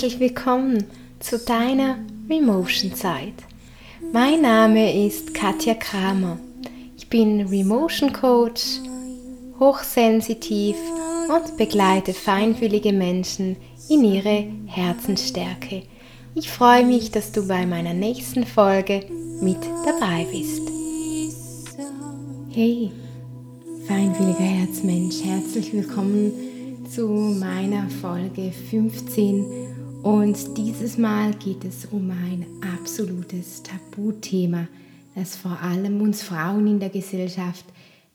Herzlich willkommen zu deiner Remotion Zeit. Mein Name ist Katja Kramer. Ich bin Remotion Coach, hochsensitiv und begleite feinfühlige Menschen in ihre Herzensstärke. Ich freue mich, dass du bei meiner nächsten Folge mit dabei bist. Hey, feinfühliger Herzmensch, herzlich willkommen zu meiner Folge 15 und dieses Mal geht es um ein absolutes Tabuthema, das vor allem uns Frauen in der Gesellschaft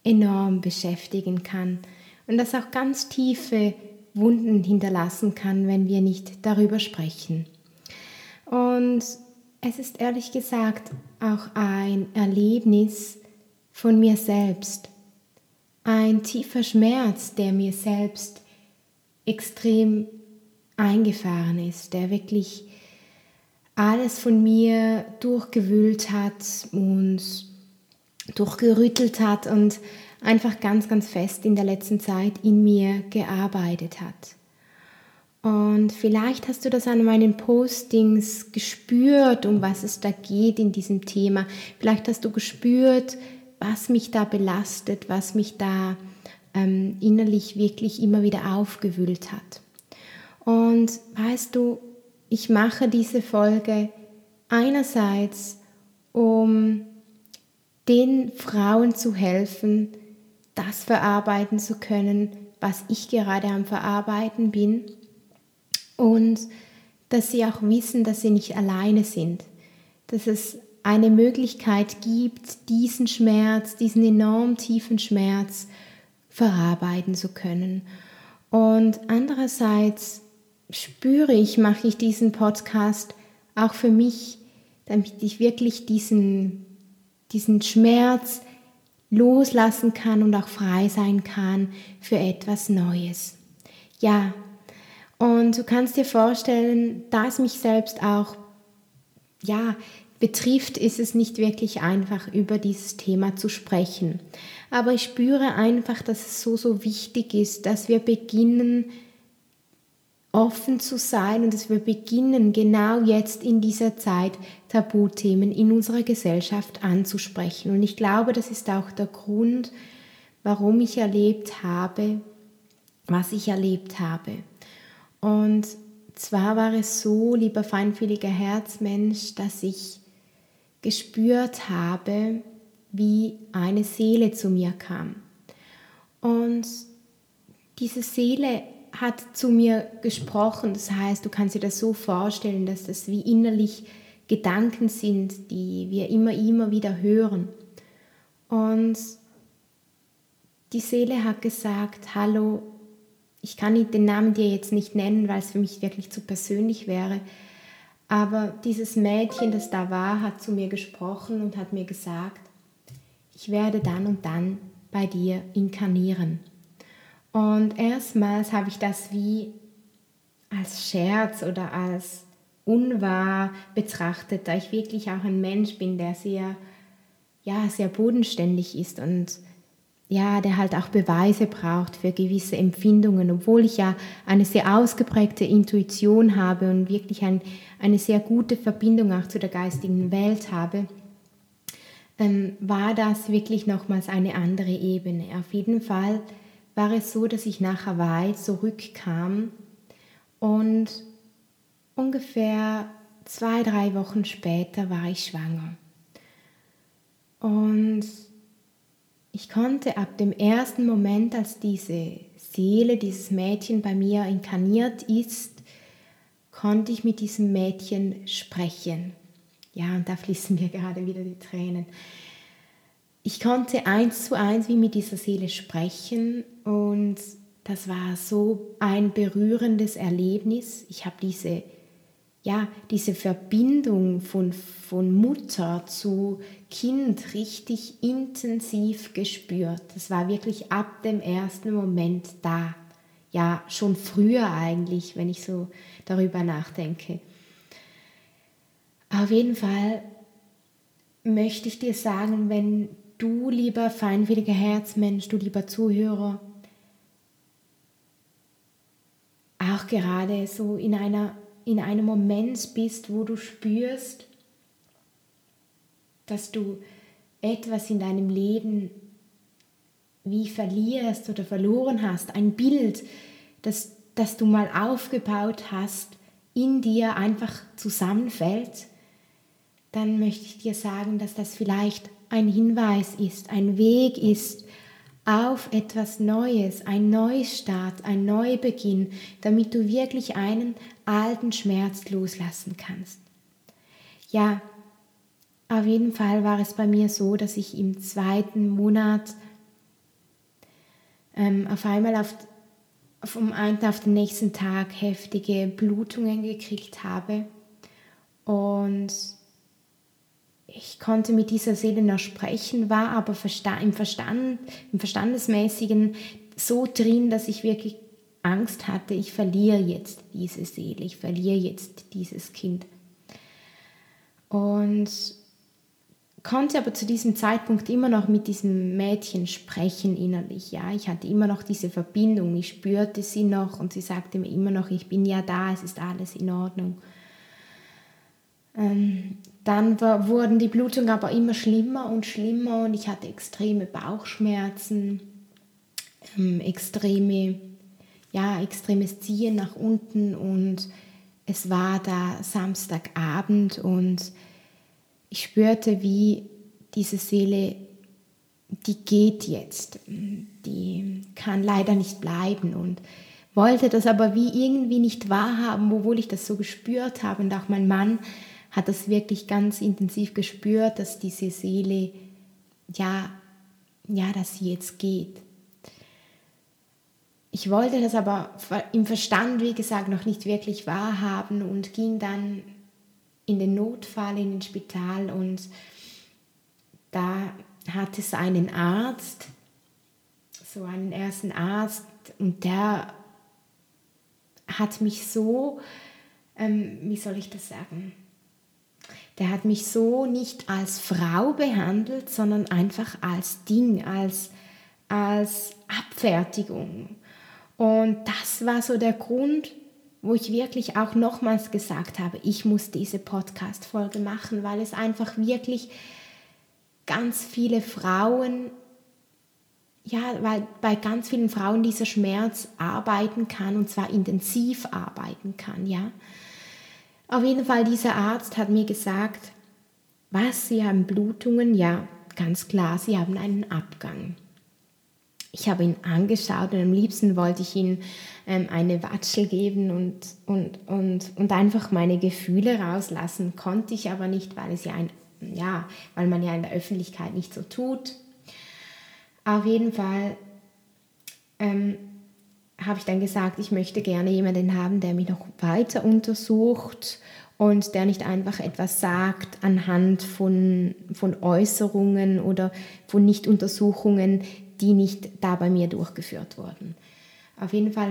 enorm beschäftigen kann und das auch ganz tiefe Wunden hinterlassen kann, wenn wir nicht darüber sprechen. Und es ist ehrlich gesagt auch ein Erlebnis von mir selbst, ein tiefer Schmerz, der mir selbst extrem eingefahren ist, der wirklich alles von mir durchgewühlt hat und durchgerüttelt hat und einfach ganz, ganz fest in der letzten Zeit in mir gearbeitet hat. Und vielleicht hast du das an meinen Postings gespürt, um was es da geht in diesem Thema. Vielleicht hast du gespürt, was mich da belastet, was mich da ähm, innerlich wirklich immer wieder aufgewühlt hat. Und weißt du, ich mache diese Folge einerseits, um den Frauen zu helfen, das verarbeiten zu können, was ich gerade am Verarbeiten bin. Und dass sie auch wissen, dass sie nicht alleine sind. Dass es eine Möglichkeit gibt, diesen Schmerz, diesen enorm tiefen Schmerz verarbeiten zu können. Und andererseits spüre ich, mache ich diesen Podcast auch für mich, damit ich wirklich diesen, diesen Schmerz loslassen kann und auch frei sein kann für etwas Neues. Ja, und du kannst dir vorstellen, dass mich selbst auch ja, betrifft, ist es nicht wirklich einfach, über dieses Thema zu sprechen. Aber ich spüre einfach, dass es so, so wichtig ist, dass wir beginnen, offen zu sein und dass wir beginnen, genau jetzt in dieser Zeit Tabuthemen in unserer Gesellschaft anzusprechen. Und ich glaube, das ist auch der Grund, warum ich erlebt habe, was ich erlebt habe. Und zwar war es so, lieber feinfühliger Herzmensch, dass ich gespürt habe, wie eine Seele zu mir kam. Und diese Seele hat zu mir gesprochen, das heißt, du kannst dir das so vorstellen, dass das wie innerlich Gedanken sind, die wir immer, immer wieder hören. Und die Seele hat gesagt, hallo, ich kann den Namen dir jetzt nicht nennen, weil es für mich wirklich zu persönlich wäre, aber dieses Mädchen, das da war, hat zu mir gesprochen und hat mir gesagt, ich werde dann und dann bei dir inkarnieren. Und erstmals habe ich das wie als Scherz oder als unwahr betrachtet, da ich wirklich auch ein Mensch bin, der sehr, ja, sehr bodenständig ist und ja, der halt auch Beweise braucht für gewisse Empfindungen, obwohl ich ja eine sehr ausgeprägte Intuition habe und wirklich ein, eine sehr gute Verbindung auch zu der geistigen Welt habe, ähm, war das wirklich nochmals eine andere Ebene. Auf jeden Fall war es so, dass ich nach Hawaii zurückkam und ungefähr zwei, drei Wochen später war ich schwanger. Und ich konnte ab dem ersten Moment, als diese Seele, dieses Mädchen bei mir inkarniert ist, konnte ich mit diesem Mädchen sprechen. Ja, und da fließen mir gerade wieder die Tränen. Ich konnte eins zu eins wie mit dieser Seele sprechen und das war so ein berührendes Erlebnis. Ich habe diese ja, diese Verbindung von, von Mutter zu Kind richtig intensiv gespürt. Das war wirklich ab dem ersten Moment da. Ja, schon früher eigentlich, wenn ich so darüber nachdenke. Auf jeden Fall möchte ich dir sagen, wenn du, lieber feinwilliger Herzmensch, du lieber Zuhörer, auch gerade so in, einer, in einem Moment bist, wo du spürst, dass du etwas in deinem Leben wie verlierst oder verloren hast, ein Bild, das, das du mal aufgebaut hast, in dir einfach zusammenfällt, dann möchte ich dir sagen, dass das vielleicht ein Hinweis ist, ein Weg ist auf etwas Neues, ein Neustart, ein Neubeginn, damit du wirklich einen alten Schmerz loslassen kannst. Ja, auf jeden Fall war es bei mir so, dass ich im zweiten Monat ähm, auf einmal auf, vom einen auf den nächsten Tag heftige Blutungen gekriegt habe und ich konnte mit dieser Seele noch sprechen, war aber im, Verstand, im Verstandesmäßigen so drin, dass ich wirklich Angst hatte, ich verliere jetzt diese Seele, ich verliere jetzt dieses Kind. Und konnte aber zu diesem Zeitpunkt immer noch mit diesem Mädchen sprechen innerlich. Ja, ich hatte immer noch diese Verbindung, ich spürte sie noch und sie sagte mir immer noch, ich bin ja da, es ist alles in Ordnung. Ähm, dann war, wurden die Blutungen aber immer schlimmer und schlimmer und ich hatte extreme Bauchschmerzen, ähm, extreme, ja, extremes Ziehen nach unten und es war da Samstagabend und ich spürte, wie diese Seele, die geht jetzt, die kann leider nicht bleiben und wollte das aber wie irgendwie nicht wahrhaben, obwohl ich das so gespürt habe und auch mein Mann hat das wirklich ganz intensiv gespürt, dass diese Seele, ja, ja, dass sie jetzt geht. Ich wollte das aber im Verstand, wie gesagt, noch nicht wirklich wahrhaben und ging dann in den Notfall, in den Spital und da hat es einen Arzt, so einen ersten Arzt und der hat mich so, ähm, wie soll ich das sagen, der hat mich so nicht als Frau behandelt, sondern einfach als Ding, als, als Abfertigung. Und das war so der Grund, wo ich wirklich auch nochmals gesagt habe, ich muss diese Podcast-Folge machen, weil es einfach wirklich ganz viele Frauen, ja, weil bei ganz vielen Frauen dieser Schmerz arbeiten kann und zwar intensiv arbeiten kann, ja. Auf jeden Fall, dieser Arzt hat mir gesagt, was, Sie haben Blutungen? Ja, ganz klar, Sie haben einen Abgang. Ich habe ihn angeschaut und am liebsten wollte ich ihm ähm, eine Watschel geben und, und, und, und einfach meine Gefühle rauslassen. Konnte ich aber nicht, weil, es ja, ein, ja, weil man ja in der Öffentlichkeit nicht so tut. Auf jeden Fall ähm, habe ich dann gesagt, ich möchte gerne jemanden haben, der mich noch weiter untersucht und der nicht einfach etwas sagt anhand von, von Äußerungen oder von Nichtuntersuchungen, die nicht da bei mir durchgeführt wurden. Auf jeden Fall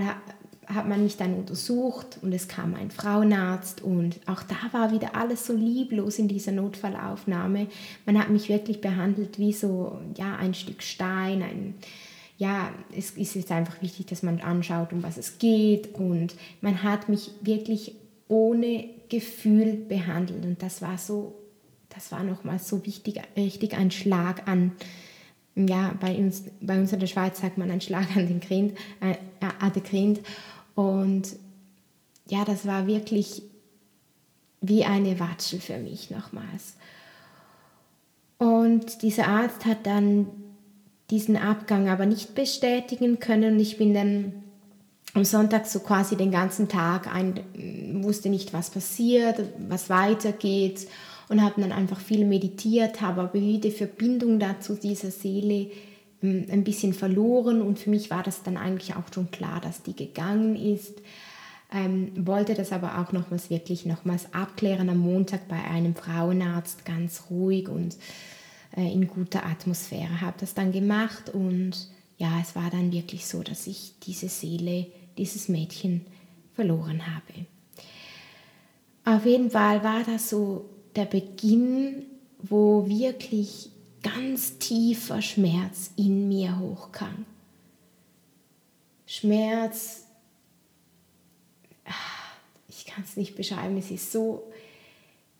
hat man mich dann untersucht und es kam ein Frauenarzt und auch da war wieder alles so lieblos in dieser Notfallaufnahme. Man hat mich wirklich behandelt wie so ja ein Stück Stein, ein, ja, es ist jetzt einfach wichtig, dass man anschaut, um was es geht. Und man hat mich wirklich ohne Gefühl behandelt. Und das war so, das war nochmal so wichtig, richtig ein Schlag an, ja, bei uns, bei uns in der Schweiz sagt man ein Schlag an den Grind, äh, an den Grind. Und ja, das war wirklich wie eine Watschel für mich nochmals. Und dieser Arzt hat dann diesen Abgang aber nicht bestätigen können. Und ich bin dann am Sonntag so quasi den ganzen Tag, ein, wusste nicht, was passiert, was weitergeht und habe dann einfach viel meditiert, habe aber die Verbindung dazu dieser Seele ähm, ein bisschen verloren und für mich war das dann eigentlich auch schon klar, dass die gegangen ist. Ähm, wollte das aber auch nochmals wirklich nochmals abklären am Montag bei einem Frauenarzt ganz ruhig und äh, in guter Atmosphäre. Habe das dann gemacht und ja, es war dann wirklich so, dass ich diese Seele, dieses Mädchen verloren habe. Auf jeden Fall war das so der Beginn, wo wirklich ganz tiefer Schmerz in mir hochkam. Schmerz, ich kann es nicht beschreiben, es ist so,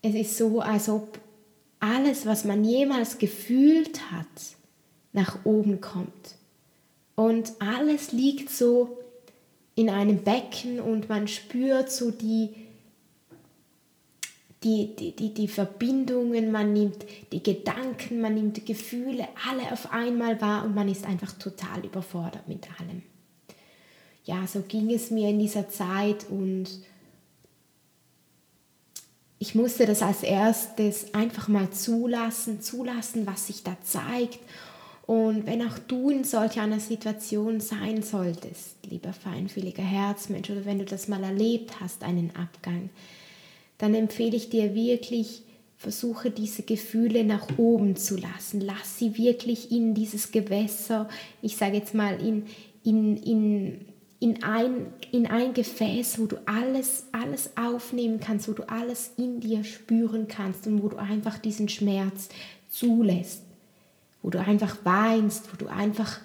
es ist so, als ob alles, was man jemals gefühlt hat, nach oben kommt. Und alles liegt so in einem Becken und man spürt so die, die, die, die, die Verbindungen, man nimmt die Gedanken, man nimmt die Gefühle, alle auf einmal wahr und man ist einfach total überfordert mit allem. Ja, so ging es mir in dieser Zeit und ich musste das als erstes einfach mal zulassen, zulassen, was sich da zeigt. Und wenn auch du in solch einer Situation sein solltest, lieber feinfühliger Herzmensch, oder wenn du das mal erlebt hast, einen Abgang, dann empfehle ich dir wirklich, versuche diese Gefühle nach oben zu lassen. Lass sie wirklich in dieses Gewässer, ich sage jetzt mal, in, in, in in ein, in ein Gefäß, wo du alles, alles aufnehmen kannst, wo du alles in dir spüren kannst und wo du einfach diesen Schmerz zulässt, wo du einfach weinst, wo du einfach,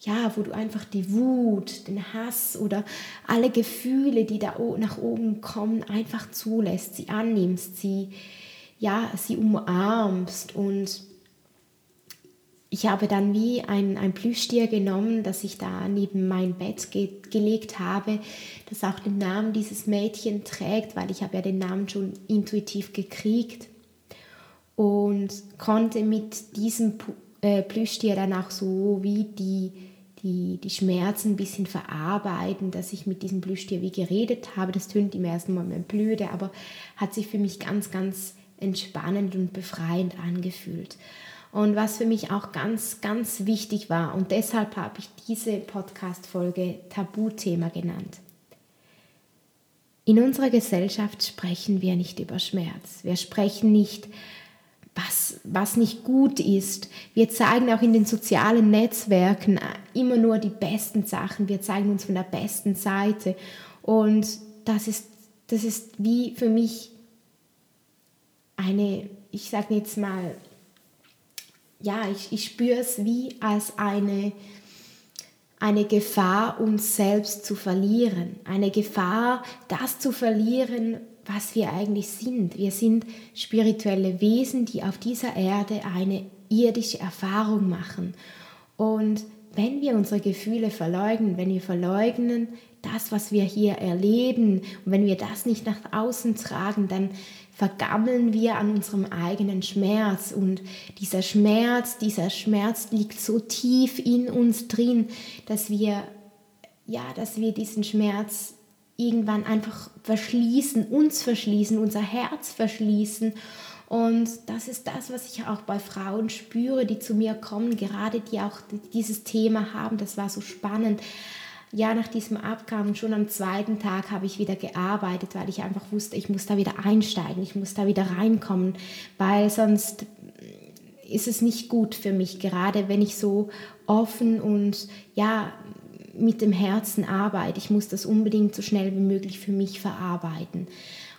ja, wo du einfach die Wut, den Hass oder alle Gefühle, die da nach oben kommen, einfach zulässt, sie annimmst, sie, ja, sie umarmst und ich habe dann wie ein, ein Plüschtier genommen, das ich da neben mein Bett ge gelegt habe, das auch den Namen dieses Mädchen trägt, weil ich habe ja den Namen schon intuitiv gekriegt und konnte mit diesem äh, Plüschtier dann auch so wie die, die, die Schmerzen ein bisschen verarbeiten, dass ich mit diesem Plüschtier wie geredet habe. Das tönt im ersten Moment blöde, aber hat sich für mich ganz, ganz entspannend und befreiend angefühlt. Und was für mich auch ganz, ganz wichtig war, und deshalb habe ich diese Podcast-Folge Tabuthema genannt. In unserer Gesellschaft sprechen wir nicht über Schmerz. Wir sprechen nicht, was, was nicht gut ist. Wir zeigen auch in den sozialen Netzwerken immer nur die besten Sachen. Wir zeigen uns von der besten Seite. Und das ist, das ist wie für mich eine, ich sage jetzt mal, ja, ich, ich spüre es wie als eine, eine Gefahr, uns selbst zu verlieren. Eine Gefahr, das zu verlieren, was wir eigentlich sind. Wir sind spirituelle Wesen, die auf dieser Erde eine irdische Erfahrung machen. Und wenn wir unsere Gefühle verleugnen, wenn wir verleugnen das, was wir hier erleben, und wenn wir das nicht nach außen tragen, dann vergammeln wir an unserem eigenen Schmerz. Und dieser Schmerz, dieser Schmerz liegt so tief in uns drin, dass wir, ja, dass wir diesen Schmerz irgendwann einfach verschließen, uns verschließen, unser Herz verschließen. Und das ist das, was ich auch bei Frauen spüre, die zu mir kommen, gerade die auch dieses Thema haben. Das war so spannend ja, nach diesem Abgang, schon am zweiten Tag habe ich wieder gearbeitet, weil ich einfach wusste, ich muss da wieder einsteigen, ich muss da wieder reinkommen, weil sonst ist es nicht gut für mich, gerade wenn ich so offen und ja, mit dem Herzen arbeite. Ich muss das unbedingt so schnell wie möglich für mich verarbeiten.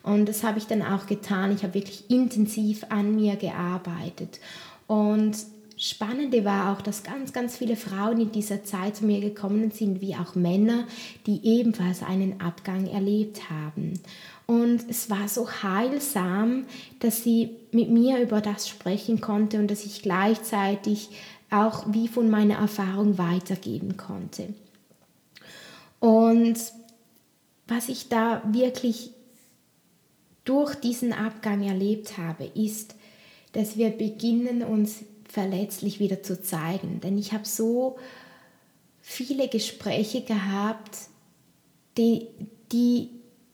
Und das habe ich dann auch getan. Ich habe wirklich intensiv an mir gearbeitet. Und Spannende war auch, dass ganz, ganz viele Frauen in dieser Zeit zu mir gekommen sind, wie auch Männer, die ebenfalls einen Abgang erlebt haben. Und es war so heilsam, dass sie mit mir über das sprechen konnte und dass ich gleichzeitig auch wie von meiner Erfahrung weitergeben konnte. Und was ich da wirklich durch diesen Abgang erlebt habe, ist, dass wir beginnen, uns verletzlich wieder zu zeigen. Denn ich habe so viele Gespräche gehabt, die, die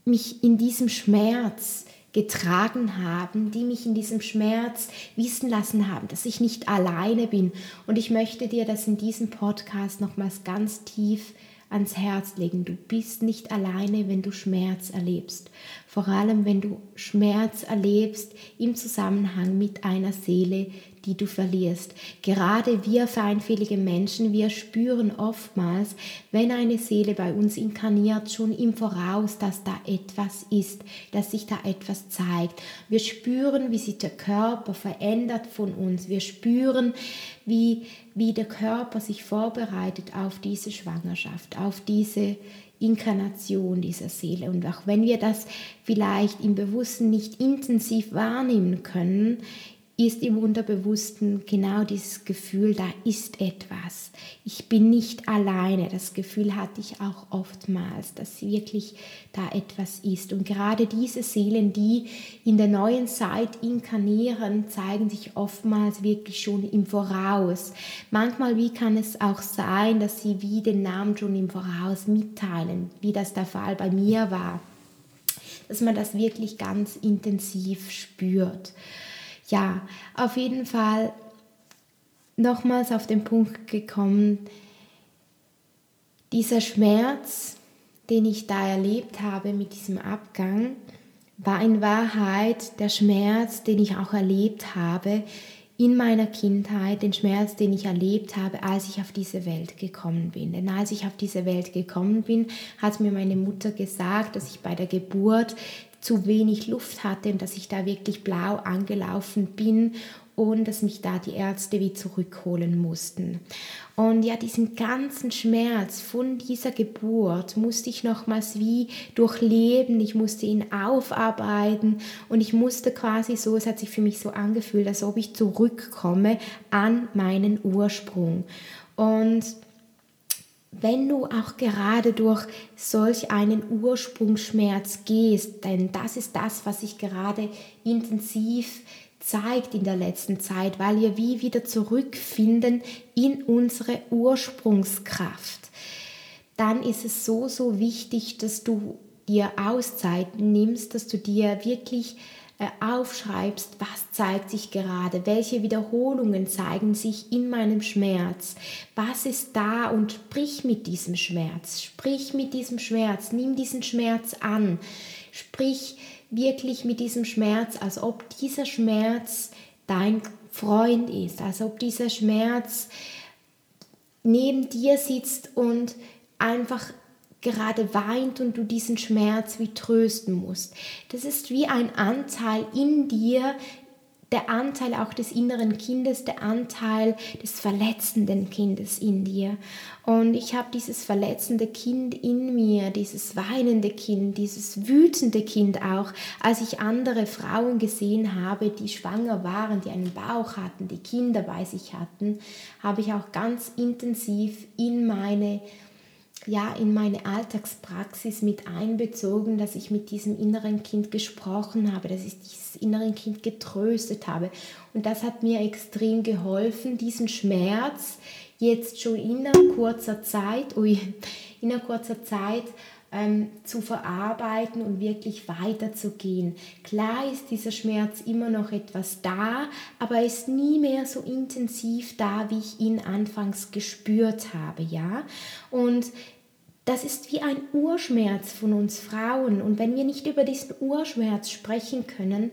mich in diesem Schmerz getragen haben, die mich in diesem Schmerz wissen lassen haben, dass ich nicht alleine bin. Und ich möchte dir das in diesem Podcast nochmals ganz tief ans Herz legen. Du bist nicht alleine, wenn du Schmerz erlebst. Vor allem, wenn du Schmerz erlebst im Zusammenhang mit einer Seele, die du verlierst. Gerade wir feinfühlige Menschen, wir spüren oftmals, wenn eine Seele bei uns inkarniert, schon im Voraus, dass da etwas ist, dass sich da etwas zeigt. Wir spüren, wie sich der Körper verändert von uns. Wir spüren, wie, wie der Körper sich vorbereitet auf diese Schwangerschaft, auf diese Inkarnation dieser Seele. Und auch wenn wir das vielleicht im Bewussten nicht intensiv wahrnehmen können, ist im Unterbewussten genau dieses Gefühl, da ist etwas. Ich bin nicht alleine. Das Gefühl hatte ich auch oftmals, dass wirklich da etwas ist. Und gerade diese Seelen, die in der neuen Zeit inkarnieren, zeigen sich oftmals wirklich schon im Voraus. Manchmal, wie kann es auch sein, dass sie wie den Namen schon im Voraus mitteilen, wie das der Fall bei mir war. Dass man das wirklich ganz intensiv spürt ja, auf jeden Fall nochmals auf den Punkt gekommen, dieser Schmerz, den ich da erlebt habe mit diesem Abgang, war in Wahrheit der Schmerz, den ich auch erlebt habe in meiner Kindheit, den Schmerz, den ich erlebt habe, als ich auf diese Welt gekommen bin. Denn als ich auf diese Welt gekommen bin, hat mir meine Mutter gesagt, dass ich bei der Geburt zu wenig Luft hatte und dass ich da wirklich blau angelaufen bin und dass mich da die Ärzte wie zurückholen mussten. Und ja, diesen ganzen Schmerz von dieser Geburt musste ich nochmals wie durchleben, ich musste ihn aufarbeiten und ich musste quasi so, es hat sich für mich so angefühlt, als ob ich zurückkomme an meinen Ursprung. Und wenn du auch gerade durch solch einen Ursprungsschmerz gehst, denn das ist das, was sich gerade intensiv zeigt in der letzten Zeit, weil wir wie wieder zurückfinden in unsere Ursprungskraft, dann ist es so, so wichtig, dass du dir Auszeiten nimmst, dass du dir wirklich aufschreibst, was zeigt sich gerade, welche Wiederholungen zeigen sich in meinem Schmerz, was ist da und sprich mit diesem Schmerz, sprich mit diesem Schmerz, nimm diesen Schmerz an, sprich wirklich mit diesem Schmerz, als ob dieser Schmerz dein Freund ist, als ob dieser Schmerz neben dir sitzt und einfach gerade weint und du diesen Schmerz wie trösten musst. Das ist wie ein Anteil in dir, der Anteil auch des inneren Kindes, der Anteil des verletzenden Kindes in dir. Und ich habe dieses verletzende Kind in mir, dieses weinende Kind, dieses wütende Kind auch, als ich andere Frauen gesehen habe, die schwanger waren, die einen Bauch hatten, die Kinder bei sich hatten, habe ich auch ganz intensiv in meine ja in meine Alltagspraxis mit einbezogen, dass ich mit diesem inneren Kind gesprochen habe, dass ich dieses innere Kind getröstet habe. Und das hat mir extrem geholfen, diesen Schmerz jetzt schon in einer kurzer Zeit, ui, in einer kurzer Zeit ähm, zu verarbeiten und wirklich weiterzugehen. Klar ist dieser Schmerz immer noch etwas da, aber er ist nie mehr so intensiv da, wie ich ihn anfangs gespürt habe, ja. Und das ist wie ein Urschmerz von uns Frauen. Und wenn wir nicht über diesen Urschmerz sprechen können,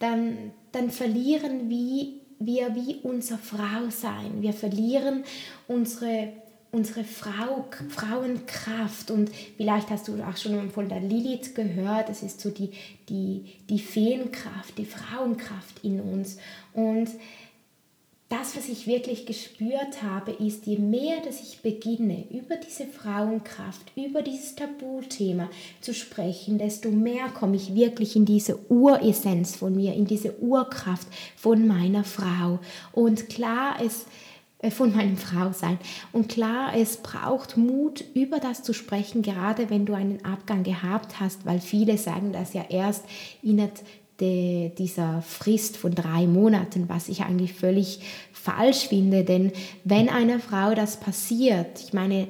dann, dann verlieren wir, wir wie unser Frausein. Wir verlieren unsere, unsere Frau, Frauenkraft. Und vielleicht hast du auch schon von der Lilith gehört, das ist so die, die, die Feenkraft, die Frauenkraft in uns. Und das, was ich wirklich gespürt habe, ist, je mehr, dass ich beginne, über diese Frauenkraft, über dieses Tabuthema zu sprechen, desto mehr komme ich wirklich in diese Uressenz von mir, in diese Urkraft von meiner Frau. Und klar, es von meinem Frausein. Und klar, es braucht Mut, über das zu sprechen, gerade wenn du einen Abgang gehabt hast, weil viele sagen das ja erst innerhalb dieser Frist von drei Monaten, was ich eigentlich völlig falsch finde. Denn wenn einer Frau das passiert, ich meine,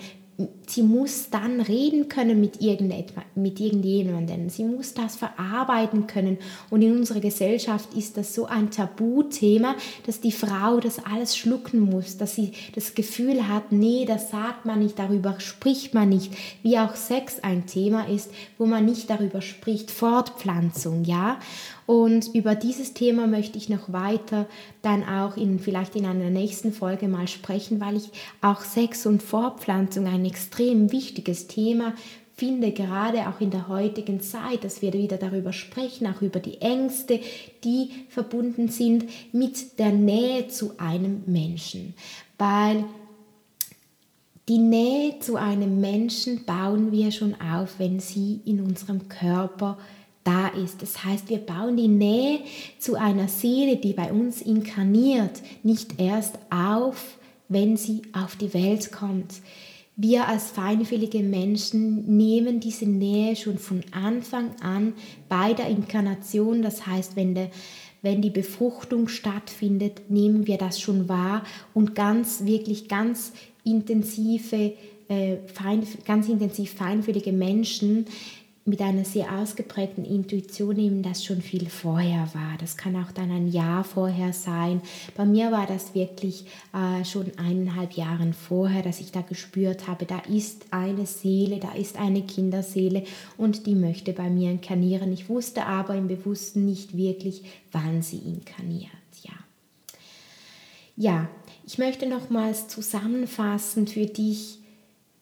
sie muss dann reden können mit, irgendetwa, mit irgendjemandem. Sie muss das verarbeiten können. Und in unserer Gesellschaft ist das so ein Tabuthema, dass die Frau das alles schlucken muss, dass sie das Gefühl hat, nee, das sagt man nicht, darüber spricht man nicht. Wie auch Sex ein Thema ist, wo man nicht darüber spricht. Fortpflanzung, ja. Und über dieses Thema möchte ich noch weiter dann auch in, vielleicht in einer nächsten Folge mal sprechen, weil ich auch Sex und Fortpflanzung ein extrem wichtiges Thema finde, gerade auch in der heutigen Zeit, dass wir wieder darüber sprechen, auch über die Ängste, die verbunden sind mit der Nähe zu einem Menschen. Weil die Nähe zu einem Menschen bauen wir schon auf, wenn sie in unserem Körper da ist. Das heißt, wir bauen die Nähe zu einer Seele, die bei uns inkarniert, nicht erst auf, wenn sie auf die Welt kommt. Wir als feinfühlige Menschen nehmen diese Nähe schon von Anfang an bei der Inkarnation, das heißt, wenn, der, wenn die Befruchtung stattfindet, nehmen wir das schon wahr und ganz, wirklich ganz intensive, äh, fein, ganz intensiv feinfühlige Menschen mit einer sehr ausgeprägten Intuition nehmen, das schon viel vorher war. Das kann auch dann ein Jahr vorher sein. Bei mir war das wirklich äh, schon eineinhalb Jahre vorher, dass ich da gespürt habe, da ist eine Seele, da ist eine Kinderseele und die möchte bei mir inkarnieren. Ich wusste aber im Bewussten nicht wirklich, wann sie inkarniert. Ja, ja ich möchte nochmals zusammenfassen für dich,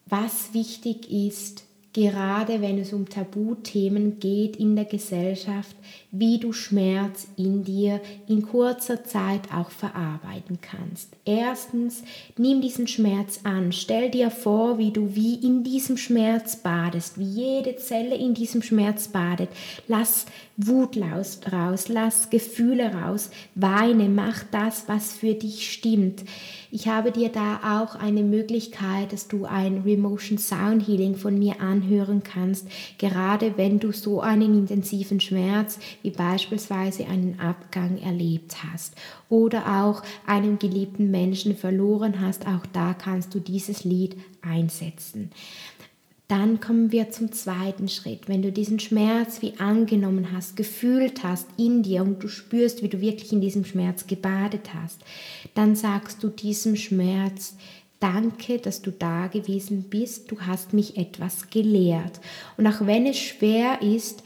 was wichtig ist, gerade wenn es um Tabuthemen geht in der Gesellschaft, wie du Schmerz in dir in kurzer Zeit auch verarbeiten kannst. Erstens, nimm diesen Schmerz an. Stell dir vor, wie du wie in diesem Schmerz badest, wie jede Zelle in diesem Schmerz badet. Lass Wut raus, lass Gefühle raus, weine, mach das, was für dich stimmt. Ich habe dir da auch eine Möglichkeit, dass du ein Remotion Sound Healing von mir anhören kannst, gerade wenn du so einen intensiven Schmerz wie beispielsweise einen Abgang erlebt hast oder auch einen geliebten Menschen verloren hast, auch da kannst du dieses Lied einsetzen. Dann kommen wir zum zweiten Schritt. Wenn du diesen Schmerz wie angenommen hast, gefühlt hast in dir und du spürst, wie du wirklich in diesem Schmerz gebadet hast, dann sagst du diesem Schmerz, Danke, dass du da gewesen bist. Du hast mich etwas gelehrt. Und auch wenn es schwer ist,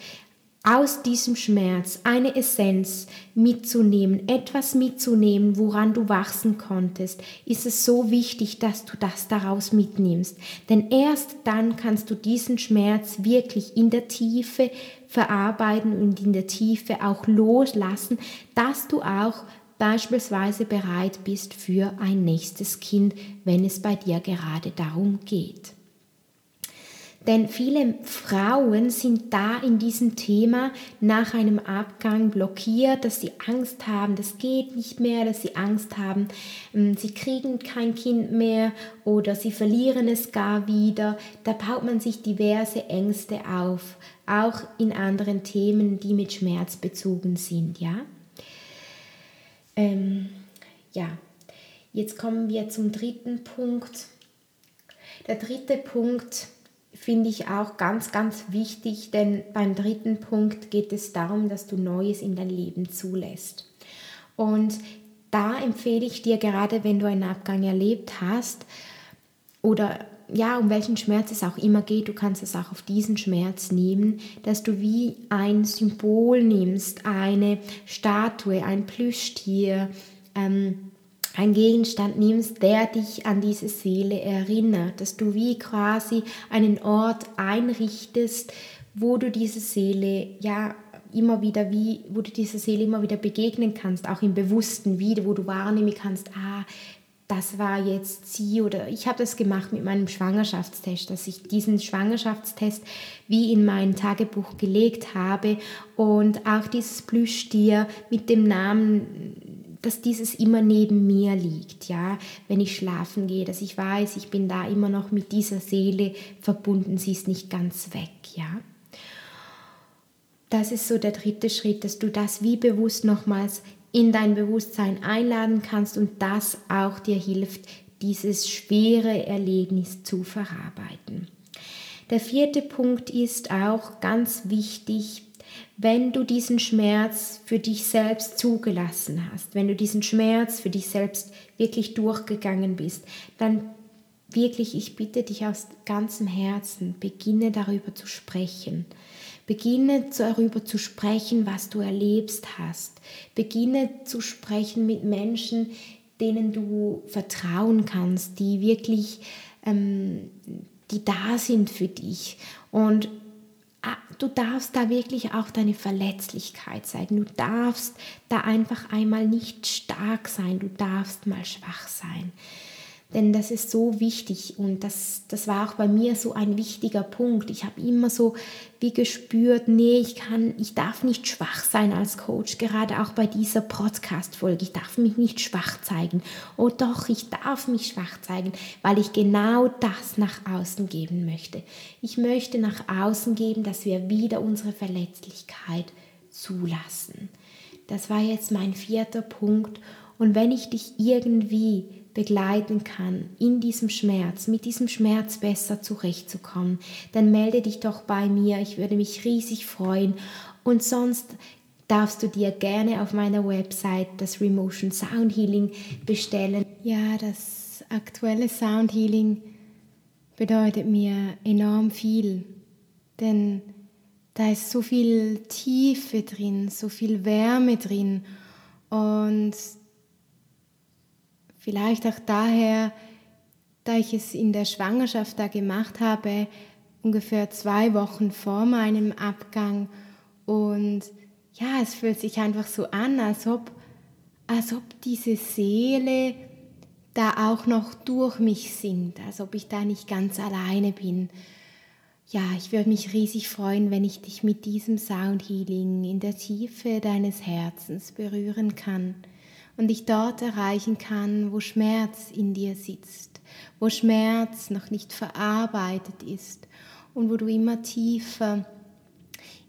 aus diesem Schmerz eine Essenz mitzunehmen, etwas mitzunehmen, woran du wachsen konntest, ist es so wichtig, dass du das daraus mitnimmst. Denn erst dann kannst du diesen Schmerz wirklich in der Tiefe verarbeiten und in der Tiefe auch loslassen, dass du auch beispielsweise bereit bist für ein nächstes Kind, wenn es bei dir gerade darum geht. Denn viele Frauen sind da in diesem Thema nach einem Abgang blockiert, dass sie Angst haben, das geht nicht mehr, dass sie Angst haben, ähm, sie kriegen kein Kind mehr oder sie verlieren es gar wieder. Da baut man sich diverse Ängste auf, auch in anderen Themen, die mit Schmerz bezogen sind, ja. Ähm, ja, jetzt kommen wir zum dritten Punkt. Der dritte Punkt finde ich auch ganz, ganz wichtig, denn beim dritten Punkt geht es darum, dass du Neues in dein Leben zulässt. Und da empfehle ich dir gerade, wenn du einen Abgang erlebt hast oder ja, um welchen Schmerz es auch immer geht, du kannst es auch auf diesen Schmerz nehmen, dass du wie ein Symbol nimmst, eine Statue, ein Plüschtier, ähm, ein Gegenstand nimmst, der dich an diese Seele erinnert, dass du wie quasi einen Ort einrichtest, wo du diese Seele ja immer wieder wie, wo du dieser Seele immer wieder begegnen kannst, auch im Bewussten wieder, wo du wahrnehmen kannst, ah, das war jetzt sie oder ich habe das gemacht mit meinem Schwangerschaftstest, dass ich diesen Schwangerschaftstest wie in mein Tagebuch gelegt habe und auch dieses Plüschtier mit dem Namen dass dieses immer neben mir liegt, ja, wenn ich schlafen gehe, dass ich weiß, ich bin da immer noch mit dieser Seele verbunden, sie ist nicht ganz weg, ja. Das ist so der dritte Schritt, dass du das wie bewusst nochmals in dein Bewusstsein einladen kannst und das auch dir hilft, dieses schwere Erlebnis zu verarbeiten. Der vierte Punkt ist auch ganz wichtig, wenn du diesen Schmerz für dich selbst zugelassen hast, wenn du diesen Schmerz für dich selbst wirklich durchgegangen bist, dann wirklich, ich bitte dich aus ganzem Herzen, beginne darüber zu sprechen. Beginne darüber zu sprechen, was du erlebst hast. Beginne zu sprechen mit Menschen, denen du vertrauen kannst, die wirklich, ähm, die da sind für dich. Und du darfst da wirklich auch deine Verletzlichkeit zeigen. Du darfst da einfach einmal nicht stark sein. Du darfst mal schwach sein. Denn das ist so wichtig und das, das war auch bei mir so ein wichtiger Punkt. Ich habe immer so wie gespürt, nee, ich kann, ich darf nicht schwach sein als Coach, gerade auch bei dieser Podcast-Folge. Ich darf mich nicht schwach zeigen. Oh doch, ich darf mich schwach zeigen, weil ich genau das nach außen geben möchte. Ich möchte nach außen geben, dass wir wieder unsere Verletzlichkeit zulassen. Das war jetzt mein vierter Punkt. Und wenn ich dich irgendwie begleiten kann, in diesem Schmerz, mit diesem Schmerz besser zurechtzukommen, dann melde dich doch bei mir. Ich würde mich riesig freuen. Und sonst darfst du dir gerne auf meiner Website das Remotion Sound Healing bestellen. Ja, das aktuelle Sound Healing bedeutet mir enorm viel, denn da ist so viel Tiefe drin, so viel Wärme drin und Vielleicht auch daher, da ich es in der Schwangerschaft da gemacht habe, ungefähr zwei Wochen vor meinem Abgang. Und ja, es fühlt sich einfach so an, als ob, als ob diese Seele da auch noch durch mich singt, als ob ich da nicht ganz alleine bin. Ja, ich würde mich riesig freuen, wenn ich dich mit diesem Sound Healing in der Tiefe deines Herzens berühren kann und dich dort erreichen kann, wo Schmerz in dir sitzt, wo Schmerz noch nicht verarbeitet ist und wo du immer tiefer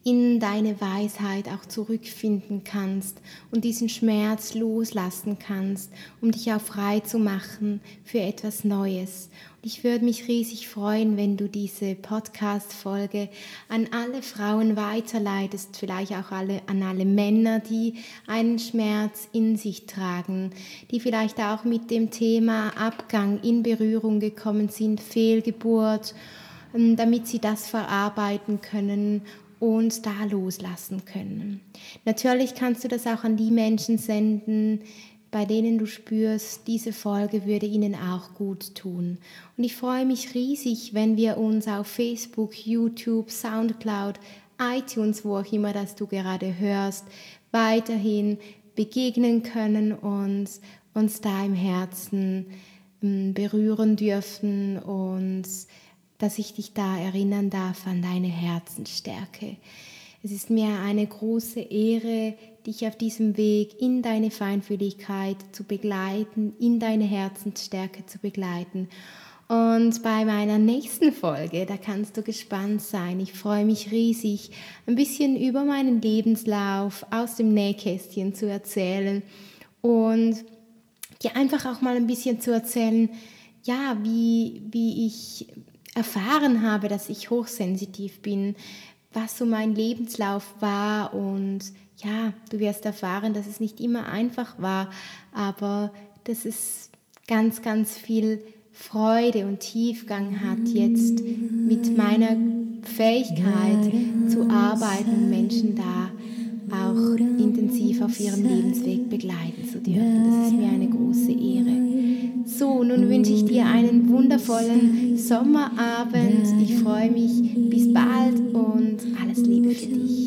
in deine Weisheit auch zurückfinden kannst und diesen Schmerz loslassen kannst, um dich auch frei zu machen für etwas Neues. Ich würde mich riesig freuen, wenn du diese Podcast-Folge an alle Frauen weiterleitest, vielleicht auch alle, an alle Männer, die einen Schmerz in sich tragen, die vielleicht auch mit dem Thema Abgang in Berührung gekommen sind, Fehlgeburt, ähm, damit sie das verarbeiten können und da loslassen können. Natürlich kannst du das auch an die Menschen senden, bei denen du spürst, diese Folge würde ihnen auch gut tun. Und ich freue mich riesig, wenn wir uns auf Facebook, YouTube, SoundCloud, iTunes, wo auch immer das du gerade hörst, weiterhin begegnen können und uns da im Herzen hm, berühren dürfen und dass ich dich da erinnern darf an deine Herzensstärke. Es ist mir eine große Ehre, dich auf diesem Weg in deine Feinfühligkeit zu begleiten, in deine Herzensstärke zu begleiten. Und bei meiner nächsten Folge, da kannst du gespannt sein. Ich freue mich riesig, ein bisschen über meinen Lebenslauf aus dem Nähkästchen zu erzählen und dir einfach auch mal ein bisschen zu erzählen, ja, wie, wie ich erfahren habe, dass ich hochsensitiv bin, was so mein Lebenslauf war und ja, du wirst erfahren, dass es nicht immer einfach war, aber dass es ganz, ganz viel Freude und Tiefgang hat, jetzt mit meiner Fähigkeit zu arbeiten, Menschen da auch intensiv auf ihrem Lebensweg begleiten zu dürfen. Das ist mir eine große Ehre. So, nun wünsche ich dir einen wundervollen Sommerabend. Ich freue mich. Bis bald und alles Liebe für dich.